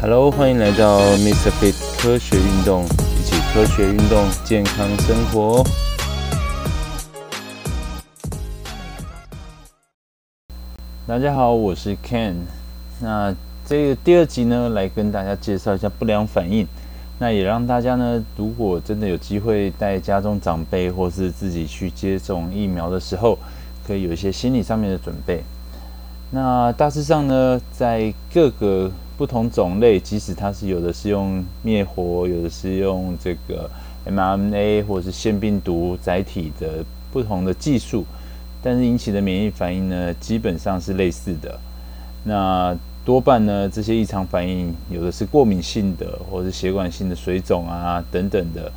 Hello，欢迎来到 Mr. Fit 科学运动，一起科学运动，健康生活。大家好，我是 Ken。那这个第二集呢，来跟大家介绍一下不良反应。那也让大家呢，如果真的有机会带家中长辈或是自己去接种疫苗的时候，可以有一些心理上面的准备。那大致上呢，在各个不同种类，即使它是有的是用灭活，有的是用这个 mRNA 或者是腺病毒载体的不同的技术，但是引起的免疫反应呢，基本上是类似的。那多半呢，这些异常反应有的是过敏性的，或者是血管性的水肿啊等等的。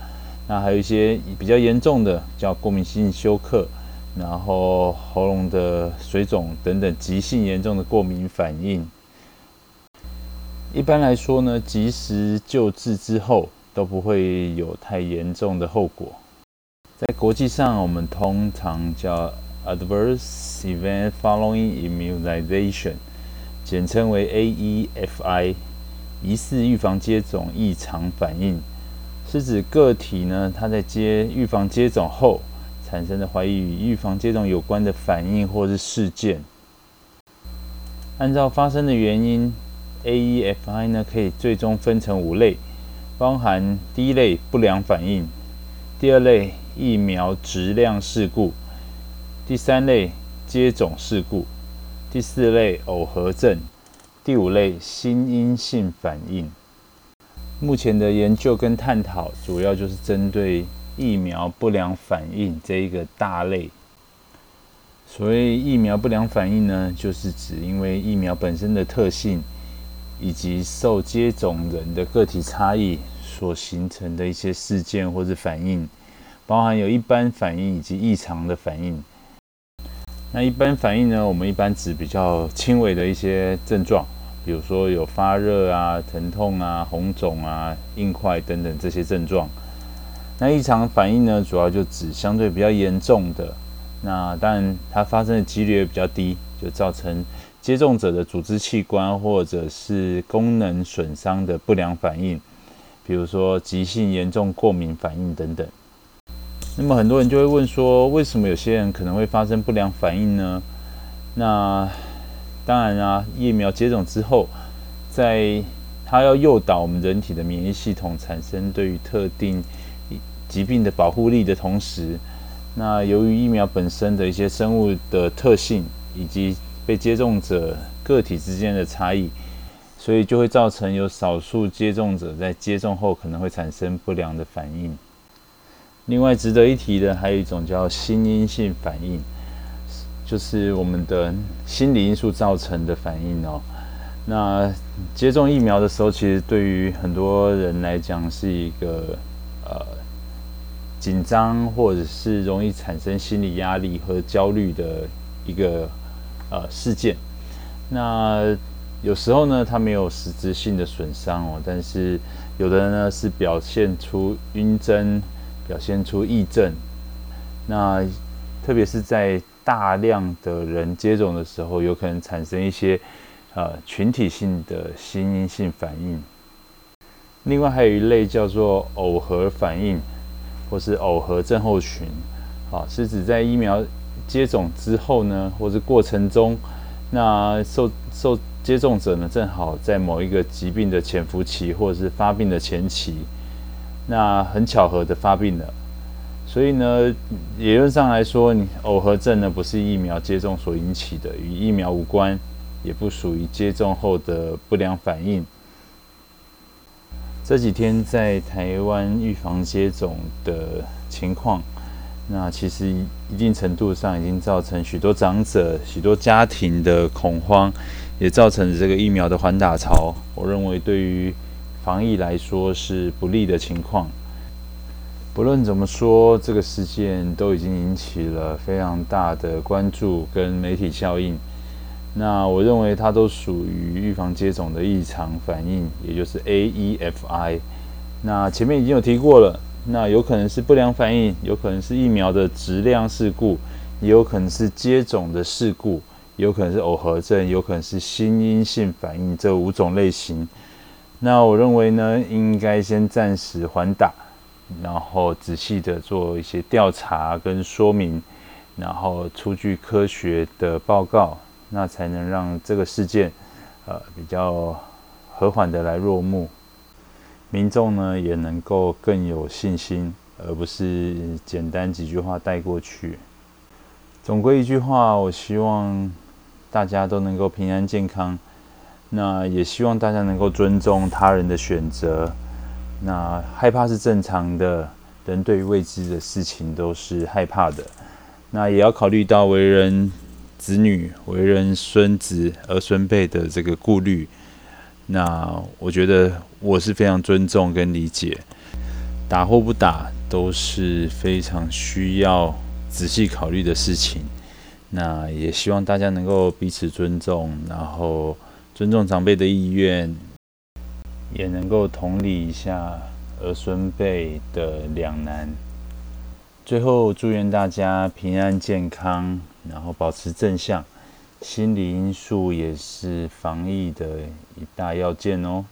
那还有一些比较严重的，叫过敏性休克。然后喉咙的水肿等等急性严重的过敏反应，一般来说呢，及时救治之后都不会有太严重的后果。在国际上，我们通常叫 Adverse Event Following Immunization，简称为 AEFI，疑似预防接种异常反应，是指个体呢，它在接预防接种后。产生的怀疑与预防接种有关的反应或是事件，按照发生的原因，AEFI 呢可以最终分成五类，包含第一类不良反应，第二类疫苗质量事故，第三类接种事故，第四类耦合症，第五类心因性反应。目前的研究跟探讨主要就是针对。疫苗不良反应这一个大类，所谓疫苗不良反应呢，就是指因为疫苗本身的特性以及受接种人的个体差异所形成的一些事件或者反应，包含有一般反应以及异常的反应。那一般反应呢，我们一般指比较轻微的一些症状，比如说有发热啊、疼痛啊、红肿啊、硬块等等这些症状。那异常反应呢，主要就指相对比较严重的，那当然它发生的几率也比较低，就造成接种者的组织器官或者是功能损伤的不良反应，比如说急性严重过敏反应等等。那么很多人就会问说，为什么有些人可能会发生不良反应呢？那当然啊，疫苗接种之后，在它要诱导我们人体的免疫系统产生对于特定疾病的保护力的同时，那由于疫苗本身的一些生物的特性以及被接种者个体之间的差异，所以就会造成有少数接种者在接种后可能会产生不良的反应。另外值得一提的还有一种叫心因性反应，就是我们的心理因素造成的反应哦。那接种疫苗的时候，其实对于很多人来讲是一个。紧张或者是容易产生心理压力和焦虑的一个呃事件。那有时候呢，它没有实质性的损伤哦，但是有的呢是表现出晕针，表现出癔症。那特别是在大量的人接种的时候，有可能产生一些呃群体性的心因性反应。另外还有一类叫做耦合反应。或是耦合症候群，啊，是指在疫苗接种之后呢，或是过程中，那受受接种者呢，正好在某一个疾病的潜伏期或者是发病的前期，那很巧合的发病了，所以呢，理论上来说，你耦合症呢不是疫苗接种所引起的，与疫苗无关，也不属于接种后的不良反应。这几天在台湾预防接种的情况，那其实一定程度上已经造成许多长者、许多家庭的恐慌，也造成这个疫苗的缓打潮。我认为对于防疫来说是不利的情况。不论怎么说，这个事件都已经引起了非常大的关注跟媒体效应。那我认为它都属于预防接种的异常反应，也就是 AEFI。那前面已经有提过了，那有可能是不良反应，有可能是疫苗的质量事故，也有可能是接种的事故，有可能是耦合症，有可能是心因性反应，这五种类型。那我认为呢，应该先暂时缓打，然后仔细的做一些调查跟说明，然后出具科学的报告，那才能让这个事件，呃，比较和缓的来落幕，民众呢也能够更有信心，而不是简单几句话带过去。总归一句话，我希望大家都能够平安健康。那也希望大家能够尊重他人的选择。那害怕是正常的，人对于未知的事情都是害怕的。那也要考虑到为人子女、为人孙子、儿孙辈的这个顾虑。那我觉得我是非常尊重跟理解，打或不打都是非常需要仔细考虑的事情。那也希望大家能够彼此尊重，然后。尊重长辈的意愿，也能够同理一下儿孙辈的两难。最后，祝愿大家平安健康，然后保持正向。心理因素也是防疫的一大要件哦。